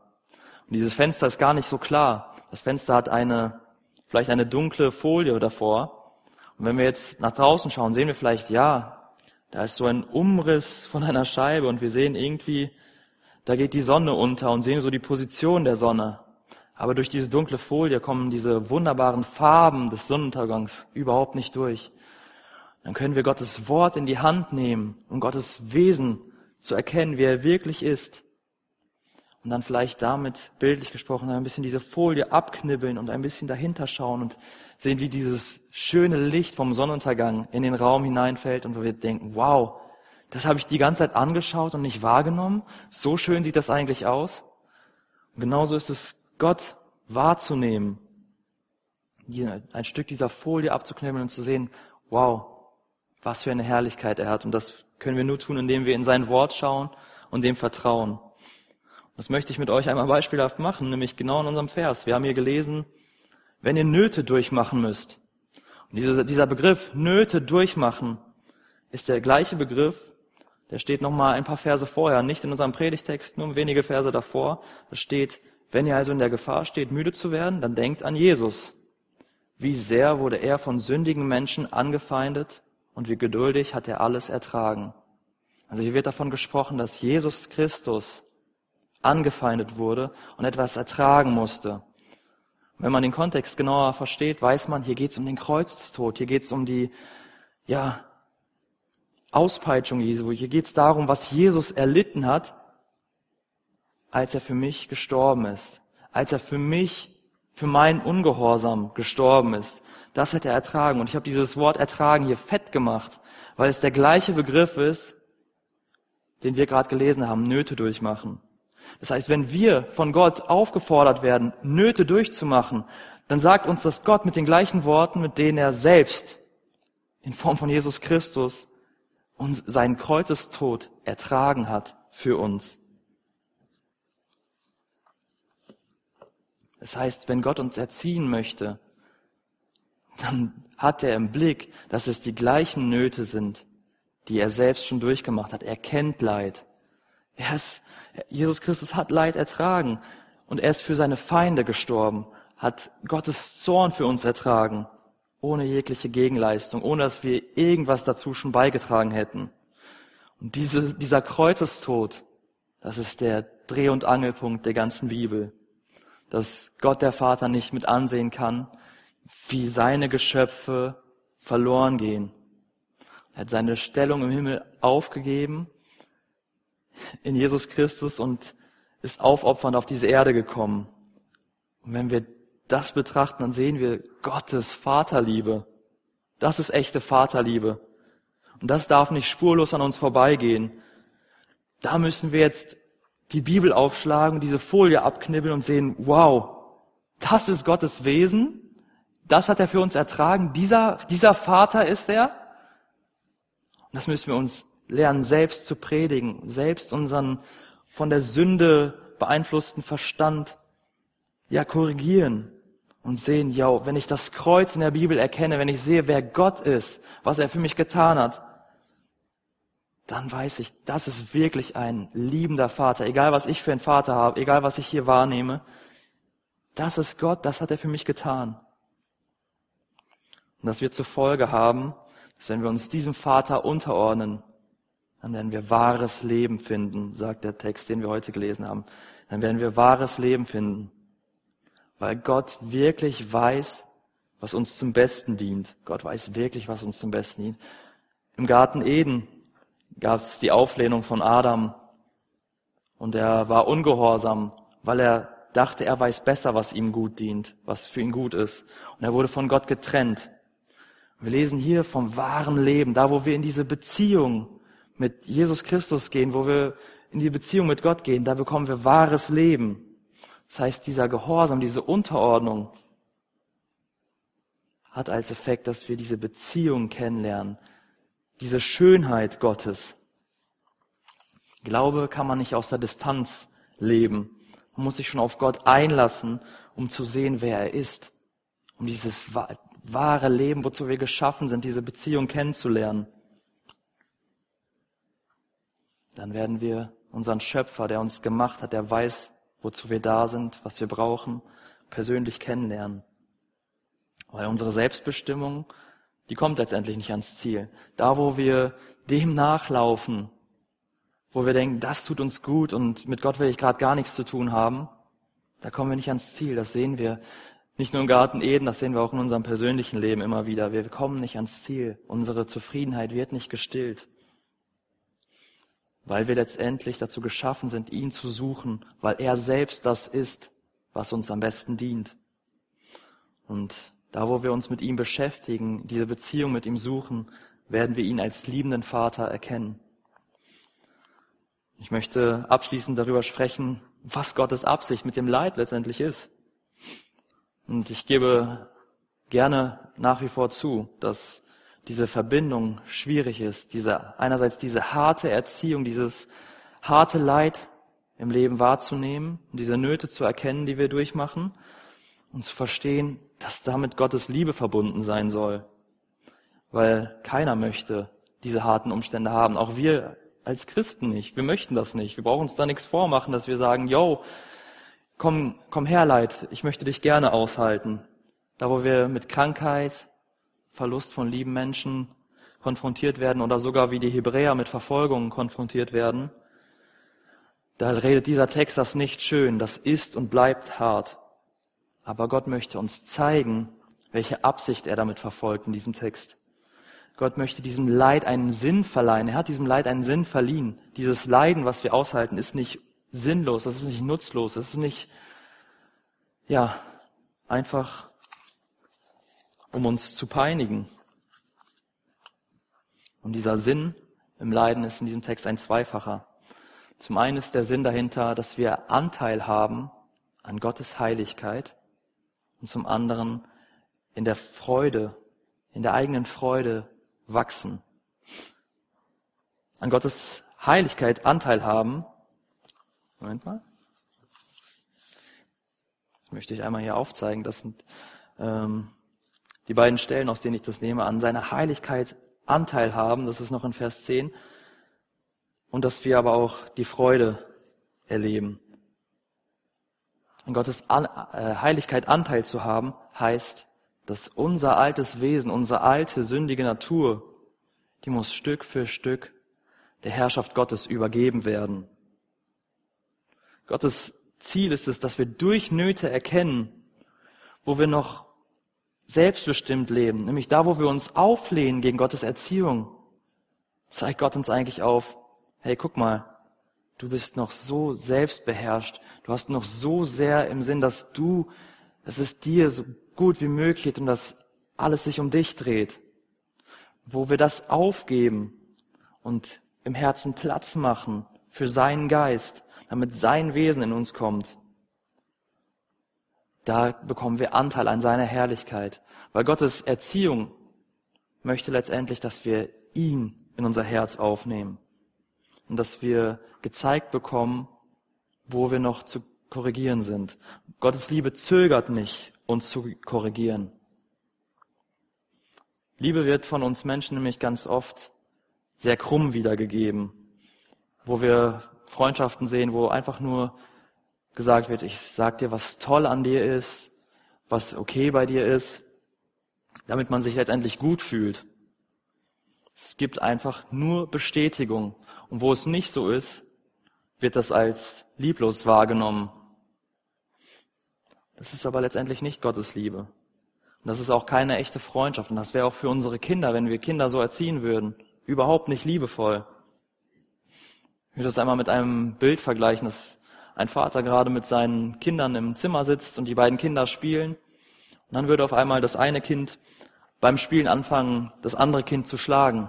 Und dieses Fenster ist gar nicht so klar. Das Fenster hat eine, vielleicht eine dunkle Folie davor. Und wenn wir jetzt nach draußen schauen, sehen wir vielleicht, ja, da ist so ein Umriss von einer Scheibe und wir sehen irgendwie, da geht die Sonne unter und sehen so die Position der Sonne. Aber durch diese dunkle Folie kommen diese wunderbaren Farben des Sonnenuntergangs überhaupt nicht durch. Dann können wir Gottes Wort in die Hand nehmen, um Gottes Wesen zu erkennen, wie er wirklich ist. Und dann vielleicht damit, bildlich gesprochen, ein bisschen diese Folie abknibbeln und ein bisschen dahinter schauen und sehen, wie dieses schöne Licht vom Sonnenuntergang in den Raum hineinfällt und wir denken, wow, das habe ich die ganze Zeit angeschaut und nicht wahrgenommen. So schön sieht das eigentlich aus. Und genauso ist es Gott wahrzunehmen, ein Stück dieser Folie abzuknebeln und zu sehen, wow, was für eine Herrlichkeit er hat. Und das können wir nur tun, indem wir in sein Wort schauen und dem vertrauen. Das möchte ich mit euch einmal beispielhaft machen, nämlich genau in unserem Vers. Wir haben hier gelesen, wenn ihr Nöte durchmachen müsst. Und dieser, dieser Begriff Nöte durchmachen ist der gleiche Begriff, der steht nochmal ein paar Verse vorher, nicht in unserem Predigtext, nur wenige Verse davor. Da steht, wenn ihr also in der Gefahr steht, müde zu werden, dann denkt an Jesus. Wie sehr wurde er von sündigen Menschen angefeindet und wie geduldig hat er alles ertragen. Also hier wird davon gesprochen, dass Jesus Christus angefeindet wurde und etwas ertragen musste. Wenn man den Kontext genauer versteht, weiß man, hier geht es um den Kreuzestod, hier geht es um die ja, Auspeitschung Jesu, hier geht es darum, was Jesus erlitten hat, als er für mich gestorben ist, als er für mich, für meinen Ungehorsam gestorben ist. Das hat er ertragen. Und ich habe dieses Wort ertragen hier fett gemacht, weil es der gleiche Begriff ist, den wir gerade gelesen haben, Nöte durchmachen. Das heißt, wenn wir von Gott aufgefordert werden, Nöte durchzumachen, dann sagt uns das Gott mit den gleichen Worten, mit denen er selbst in Form von Jesus Christus und seinen Kreuzestod ertragen hat für uns. Das heißt, wenn Gott uns erziehen möchte, dann hat er im Blick, dass es die gleichen Nöte sind, die er selbst schon durchgemacht hat. Er kennt Leid. Er ist, Jesus Christus hat Leid ertragen und er ist für seine Feinde gestorben, hat Gottes Zorn für uns ertragen, ohne jegliche Gegenleistung, ohne dass wir irgendwas dazu schon beigetragen hätten. Und diese, dieser Kreuzestod, das ist der Dreh- und Angelpunkt der ganzen Bibel dass Gott der Vater nicht mit ansehen kann, wie seine Geschöpfe verloren gehen. Er hat seine Stellung im Himmel aufgegeben in Jesus Christus und ist aufopfernd auf diese Erde gekommen. Und wenn wir das betrachten, dann sehen wir Gottes Vaterliebe. Das ist echte Vaterliebe. Und das darf nicht spurlos an uns vorbeigehen. Da müssen wir jetzt die Bibel aufschlagen, diese Folie abknibbeln und sehen, wow, das ist Gottes Wesen, das hat er für uns ertragen, dieser, dieser Vater ist er. Und das müssen wir uns lernen, selbst zu predigen, selbst unseren von der Sünde beeinflussten Verstand ja korrigieren und sehen, ja, wenn ich das Kreuz in der Bibel erkenne, wenn ich sehe, wer Gott ist, was er für mich getan hat, dann weiß ich, das ist wirklich ein liebender Vater. Egal was ich für einen Vater habe, egal was ich hier wahrnehme, das ist Gott, das hat er für mich getan. Und das wird zur Folge haben, dass wenn wir uns diesem Vater unterordnen, dann werden wir wahres Leben finden, sagt der Text, den wir heute gelesen haben. Dann werden wir wahres Leben finden, weil Gott wirklich weiß, was uns zum Besten dient. Gott weiß wirklich, was uns zum Besten dient. Im Garten Eden gab es die Auflehnung von Adam und er war ungehorsam, weil er dachte, er weiß besser, was ihm gut dient, was für ihn gut ist. Und er wurde von Gott getrennt. Wir lesen hier vom wahren Leben, da wo wir in diese Beziehung mit Jesus Christus gehen, wo wir in die Beziehung mit Gott gehen, da bekommen wir wahres Leben. Das heißt, dieser Gehorsam, diese Unterordnung hat als Effekt, dass wir diese Beziehung kennenlernen, diese Schönheit Gottes. Glaube kann man nicht aus der Distanz leben. Man muss sich schon auf Gott einlassen, um zu sehen, wer er ist. Um dieses wahre Leben, wozu wir geschaffen sind, diese Beziehung kennenzulernen. Dann werden wir unseren Schöpfer, der uns gemacht hat, der weiß, wozu wir da sind, was wir brauchen, persönlich kennenlernen. Weil unsere Selbstbestimmung, die kommt letztendlich nicht ans Ziel. Da, wo wir dem nachlaufen, wo wir denken, das tut uns gut und mit Gott will ich gerade gar nichts zu tun haben, da kommen wir nicht ans Ziel. Das sehen wir nicht nur im Garten Eden, das sehen wir auch in unserem persönlichen Leben immer wieder. Wir kommen nicht ans Ziel. Unsere Zufriedenheit wird nicht gestillt. Weil wir letztendlich dazu geschaffen sind, ihn zu suchen, weil er selbst das ist, was uns am besten dient. Und da, wo wir uns mit ihm beschäftigen, diese Beziehung mit ihm suchen, werden wir ihn als liebenden Vater erkennen. Ich möchte abschließend darüber sprechen, was Gottes Absicht mit dem Leid letztendlich ist. Und ich gebe gerne nach wie vor zu, dass diese Verbindung schwierig ist, diese, einerseits diese harte Erziehung, dieses harte Leid im Leben wahrzunehmen diese Nöte zu erkennen, die wir durchmachen und zu verstehen, dass damit Gottes Liebe verbunden sein soll. Weil keiner möchte diese harten Umstände haben. Auch wir als Christen nicht. Wir möchten das nicht. Wir brauchen uns da nichts vormachen, dass wir sagen, yo, komm, komm her, Leid, ich möchte dich gerne aushalten. Da, wo wir mit Krankheit, Verlust von lieben Menschen konfrontiert werden oder sogar wie die Hebräer mit Verfolgungen konfrontiert werden, da redet dieser Text das nicht schön, das ist und bleibt hart. Aber Gott möchte uns zeigen, welche Absicht er damit verfolgt in diesem Text. Gott möchte diesem Leid einen Sinn verleihen. Er hat diesem Leid einen Sinn verliehen. Dieses Leiden, was wir aushalten, ist nicht sinnlos, das ist nicht nutzlos, das ist nicht, ja, einfach, um uns zu peinigen. Und dieser Sinn im Leiden ist in diesem Text ein zweifacher. Zum einen ist der Sinn dahinter, dass wir Anteil haben an Gottes Heiligkeit und zum anderen in der Freude, in der eigenen Freude wachsen. An Gottes Heiligkeit Anteil haben. Moment mal. Das möchte ich einmal hier aufzeigen. Das sind ähm, die beiden Stellen, aus denen ich das nehme. An seiner Heiligkeit Anteil haben, das ist noch in Vers 10 und dass wir aber auch die Freude erleben. An Gottes An äh, Heiligkeit Anteil zu haben, heißt, dass unser altes Wesen, unsere alte sündige Natur, die muss Stück für Stück der Herrschaft Gottes übergeben werden. Gottes Ziel ist es, dass wir durch Nöte erkennen, wo wir noch selbstbestimmt leben, nämlich da, wo wir uns auflehnen gegen Gottes Erziehung, zeigt Gott uns eigentlich auf, hey, guck mal, du bist noch so selbstbeherrscht, du hast noch so sehr im Sinn, dass du, es dir so gut wie möglich und dass alles sich um dich dreht. Wo wir das aufgeben und im Herzen Platz machen für seinen Geist, damit sein Wesen in uns kommt, da bekommen wir Anteil an seiner Herrlichkeit. Weil Gottes Erziehung möchte letztendlich, dass wir ihn in unser Herz aufnehmen und dass wir gezeigt bekommen, wo wir noch zu korrigieren sind. Gottes Liebe zögert nicht, uns zu korrigieren. Liebe wird von uns Menschen nämlich ganz oft sehr krumm wiedergegeben, wo wir Freundschaften sehen, wo einfach nur gesagt wird, ich sag dir, was toll an dir ist, was okay bei dir ist, damit man sich letztendlich gut fühlt. Es gibt einfach nur Bestätigung. Und wo es nicht so ist, wird das als lieblos wahrgenommen. Das ist aber letztendlich nicht Gottes Liebe. Und das ist auch keine echte Freundschaft. Und das wäre auch für unsere Kinder, wenn wir Kinder so erziehen würden, überhaupt nicht liebevoll. Ich würde das einmal mit einem Bild vergleichen, dass ein Vater gerade mit seinen Kindern im Zimmer sitzt und die beiden Kinder spielen. Und dann würde auf einmal das eine Kind beim Spielen anfangen, das andere Kind zu schlagen.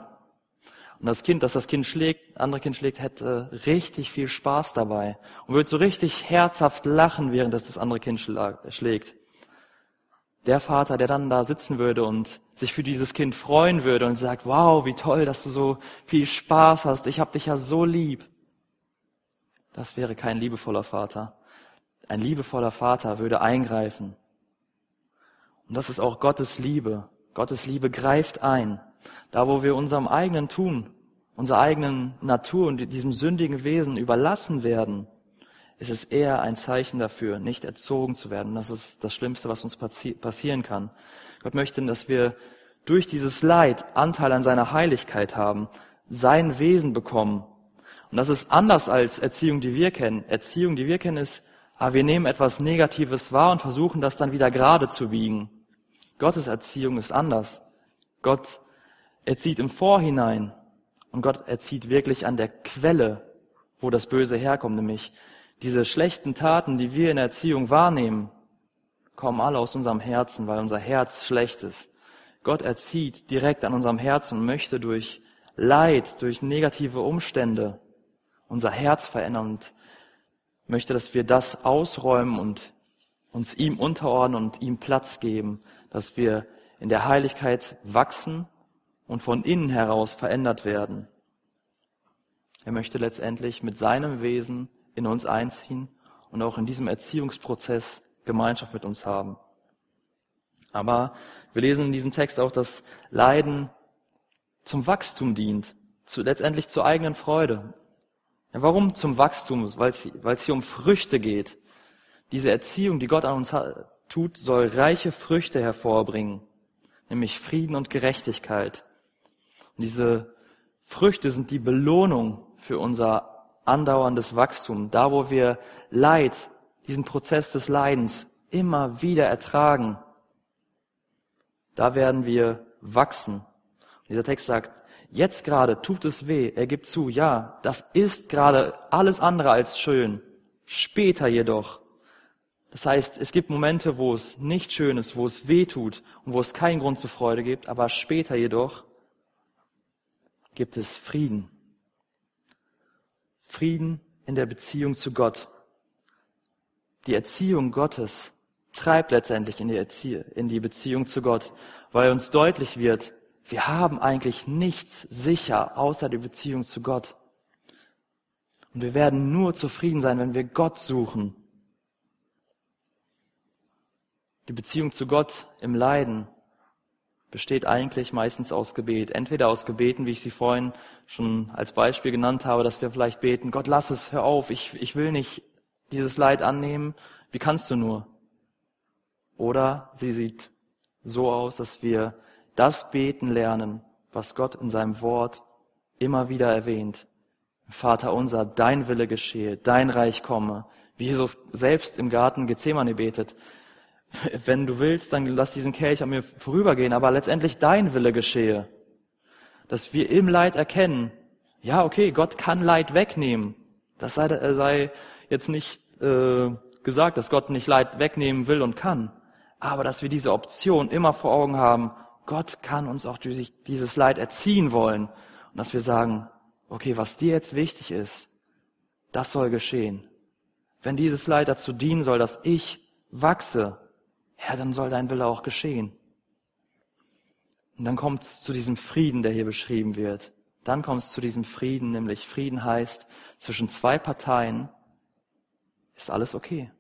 Und das Kind, das das Kind schlägt, andere Kind schlägt, hätte richtig viel Spaß dabei und würde so richtig herzhaft lachen, während das das andere Kind schlägt. Der Vater, der dann da sitzen würde und sich für dieses Kind freuen würde und sagt, wow, wie toll, dass du so viel Spaß hast, ich hab dich ja so lieb. Das wäre kein liebevoller Vater. Ein liebevoller Vater würde eingreifen. Und das ist auch Gottes Liebe. Gottes Liebe greift ein. Da, wo wir unserem eigenen Tun, unserer eigenen Natur und diesem sündigen Wesen überlassen werden, ist es eher ein Zeichen dafür, nicht erzogen zu werden. Das ist das Schlimmste, was uns passi passieren kann. Gott möchte, dass wir durch dieses Leid Anteil an seiner Heiligkeit haben, sein Wesen bekommen. Und das ist anders als Erziehung, die wir kennen. Erziehung, die wir kennen, ist, ah, wir nehmen etwas Negatives wahr und versuchen das dann wieder gerade zu biegen. Gottes Erziehung ist anders. Gott erzieht im Vorhinein und Gott erzieht wirklich an der Quelle, wo das Böse herkommt, nämlich diese schlechten Taten, die wir in der Erziehung wahrnehmen, kommen alle aus unserem Herzen, weil unser Herz schlecht ist. Gott erzieht direkt an unserem Herzen und möchte durch Leid, durch negative Umstände unser Herz verändern und möchte, dass wir das ausräumen und uns ihm unterordnen und ihm Platz geben, dass wir in der Heiligkeit wachsen und von innen heraus verändert werden. Er möchte letztendlich mit seinem Wesen in uns einziehen und auch in diesem Erziehungsprozess Gemeinschaft mit uns haben. Aber wir lesen in diesem Text auch, dass Leiden zum Wachstum dient, zu, letztendlich zur eigenen Freude. Warum zum Wachstum? Weil es hier um Früchte geht. Diese Erziehung, die Gott an uns hat, tut, soll reiche Früchte hervorbringen, nämlich Frieden und Gerechtigkeit. Und diese Früchte sind die Belohnung für unser andauerndes Wachstum, da wo wir Leid, diesen Prozess des Leidens immer wieder ertragen, da werden wir wachsen. Und dieser Text sagt, jetzt gerade tut es weh, er gibt zu, ja, das ist gerade alles andere als schön, später jedoch. Das heißt, es gibt Momente, wo es nicht schön ist, wo es weh tut und wo es keinen Grund zur Freude gibt, aber später jedoch gibt es Frieden. Frieden in der Beziehung zu Gott. Die Erziehung Gottes treibt letztendlich in die, Erzie in die Beziehung zu Gott, weil uns deutlich wird, wir haben eigentlich nichts sicher außer die Beziehung zu Gott. Und wir werden nur zufrieden sein, wenn wir Gott suchen. Die Beziehung zu Gott im Leiden besteht eigentlich meistens aus Gebet. Entweder aus Gebeten, wie ich sie vorhin schon als Beispiel genannt habe, dass wir vielleicht beten, Gott, lass es, hör auf, ich, ich will nicht dieses Leid annehmen, wie kannst du nur? Oder sie sieht so aus, dass wir das beten lernen, was Gott in seinem Wort immer wieder erwähnt. Vater unser, dein Wille geschehe, dein Reich komme, wie Jesus selbst im Garten Gethsemane betet wenn du willst, dann lass diesen Kelch an mir vorübergehen, aber letztendlich dein Wille geschehe. Dass wir im Leid erkennen, ja, okay, Gott kann Leid wegnehmen. Das sei, äh, sei jetzt nicht äh, gesagt, dass Gott nicht Leid wegnehmen will und kann. Aber dass wir diese Option immer vor Augen haben, Gott kann uns auch durch dieses Leid erziehen wollen. Und dass wir sagen, okay, was dir jetzt wichtig ist, das soll geschehen. Wenn dieses Leid dazu dienen soll, dass ich wachse, ja, dann soll dein Wille auch geschehen. Und dann kommt es zu diesem Frieden, der hier beschrieben wird. Dann kommt es zu diesem Frieden, nämlich Frieden heißt, zwischen zwei Parteien ist alles okay.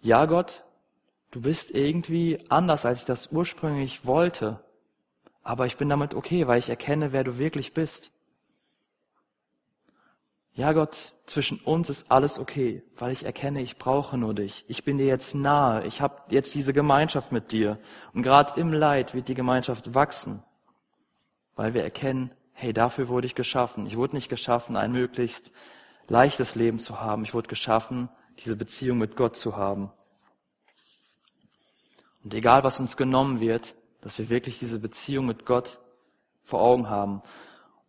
Ja, Gott, du bist irgendwie anders, als ich das ursprünglich wollte, aber ich bin damit okay, weil ich erkenne, wer du wirklich bist. Ja, Gott, zwischen uns ist alles okay, weil ich erkenne, ich brauche nur dich. Ich bin dir jetzt nahe. Ich habe jetzt diese Gemeinschaft mit dir. Und gerade im Leid wird die Gemeinschaft wachsen, weil wir erkennen, hey, dafür wurde ich geschaffen. Ich wurde nicht geschaffen, ein möglichst leichtes Leben zu haben. Ich wurde geschaffen, diese Beziehung mit Gott zu haben. Und egal, was uns genommen wird, dass wir wirklich diese Beziehung mit Gott vor Augen haben.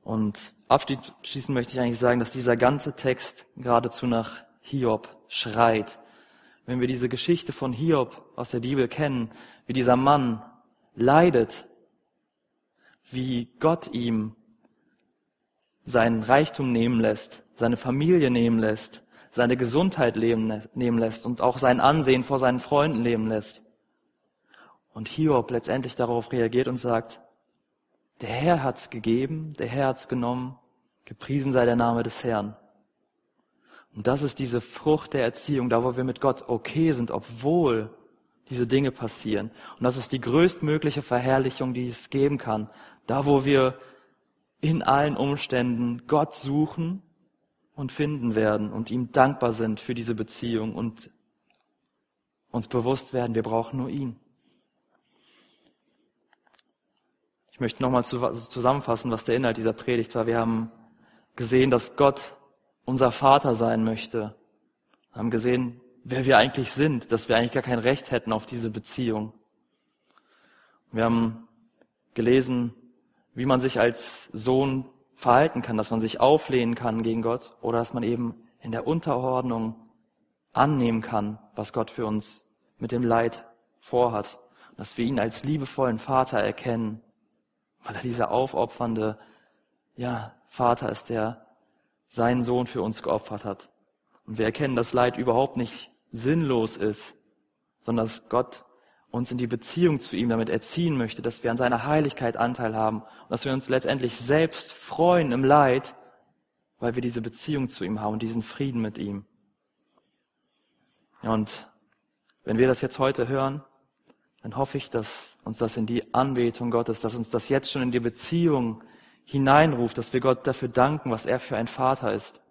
Und abschließend möchte ich eigentlich sagen, dass dieser ganze Text geradezu nach Hiob schreit. Wenn wir diese Geschichte von Hiob aus der Bibel kennen, wie dieser Mann leidet, wie Gott ihm seinen Reichtum nehmen lässt, seine Familie nehmen lässt, seine Gesundheit nehmen lässt und auch sein Ansehen vor seinen Freunden nehmen lässt. Und Hiob letztendlich darauf reagiert und sagt, der Herr hat's gegeben, der Herr hat's genommen, gepriesen sei der Name des Herrn. Und das ist diese Frucht der Erziehung, da wo wir mit Gott okay sind, obwohl diese Dinge passieren. Und das ist die größtmögliche Verherrlichung, die es geben kann. Da wo wir in allen Umständen Gott suchen und finden werden und ihm dankbar sind für diese Beziehung und uns bewusst werden, wir brauchen nur ihn. Ich möchte nochmal zusammenfassen, was der Inhalt dieser Predigt war. Wir haben gesehen, dass Gott unser Vater sein möchte. Wir haben gesehen, wer wir eigentlich sind, dass wir eigentlich gar kein Recht hätten auf diese Beziehung. Wir haben gelesen, wie man sich als Sohn verhalten kann, dass man sich auflehnen kann gegen Gott oder dass man eben in der Unterordnung annehmen kann, was Gott für uns mit dem Leid vorhat. Dass wir ihn als liebevollen Vater erkennen, weil er dieser aufopfernde, ja, Vater ist, der seinen Sohn für uns geopfert hat. Und wir erkennen, dass Leid überhaupt nicht sinnlos ist, sondern dass Gott uns in die Beziehung zu ihm damit erziehen möchte, dass wir an seiner Heiligkeit Anteil haben und dass wir uns letztendlich selbst freuen im Leid, weil wir diese Beziehung zu ihm haben diesen Frieden mit ihm. Ja, und wenn wir das jetzt heute hören, dann hoffe ich, dass uns das in die Anbetung Gottes, dass uns das jetzt schon in die Beziehung hineinruft, dass wir Gott dafür danken, was er für ein Vater ist.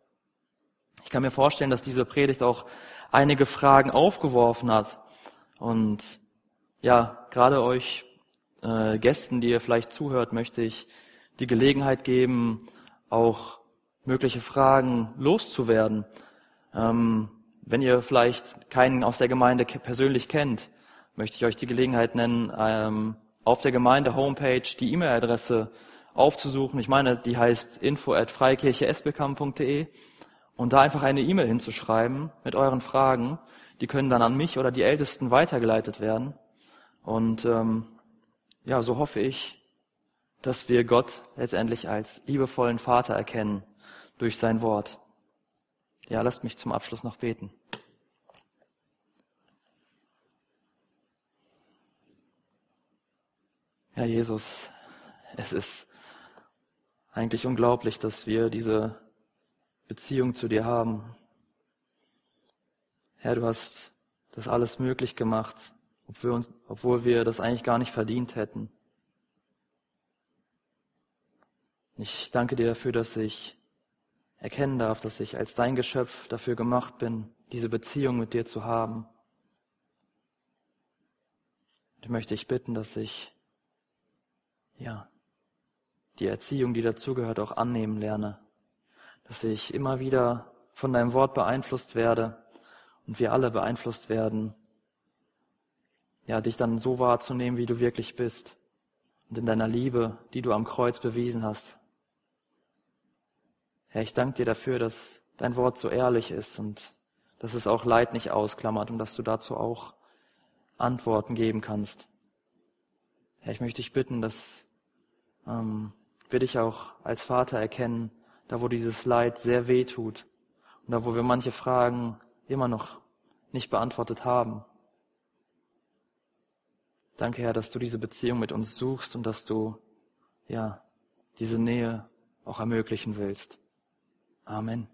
Ich kann mir vorstellen, dass diese Predigt auch einige Fragen aufgeworfen hat. Und ja, gerade euch äh, Gästen, die ihr vielleicht zuhört, möchte ich die Gelegenheit geben, auch mögliche Fragen loszuwerden. Ähm, wenn ihr vielleicht keinen aus der Gemeinde persönlich kennt, möchte ich euch die Gelegenheit nennen, ähm, auf der Gemeinde-Homepage die E-Mail-Adresse aufzusuchen. Ich meine, die heißt info at freikircheesbekamp.de und da einfach eine E-Mail hinzuschreiben mit euren Fragen. Die können dann an mich oder die Ältesten weitergeleitet werden. Und ähm, ja, so hoffe ich, dass wir Gott letztendlich als liebevollen Vater erkennen durch sein Wort. Ja, lasst mich zum Abschluss noch beten. Herr Jesus, es ist eigentlich unglaublich, dass wir diese Beziehung zu dir haben. Herr, du hast das alles möglich gemacht, obwohl, wir das eigentlich gar nicht verdient hätten. Ich danke dir dafür, dass ich erkennen darf, dass ich als dein Geschöpf dafür gemacht bin, diese Beziehung mit dir zu haben. Ich möchte dich bitten, dass ich, ja, die Erziehung, die dazugehört, auch annehmen lerne. Dass ich immer wieder von deinem Wort beeinflusst werde und wir alle beeinflusst werden, ja, dich dann so wahrzunehmen, wie du wirklich bist und in deiner Liebe, die du am Kreuz bewiesen hast. Herr, ich danke dir dafür, dass dein Wort so ehrlich ist und dass es auch Leid nicht ausklammert und dass du dazu auch Antworten geben kannst. Herr, ich möchte dich bitten, dass ähm, wir dich auch als Vater erkennen, da wo dieses Leid sehr weh tut und da wo wir manche Fragen immer noch nicht beantwortet haben. Danke, Herr, dass du diese Beziehung mit uns suchst und dass du, ja, diese Nähe auch ermöglichen willst. Amen.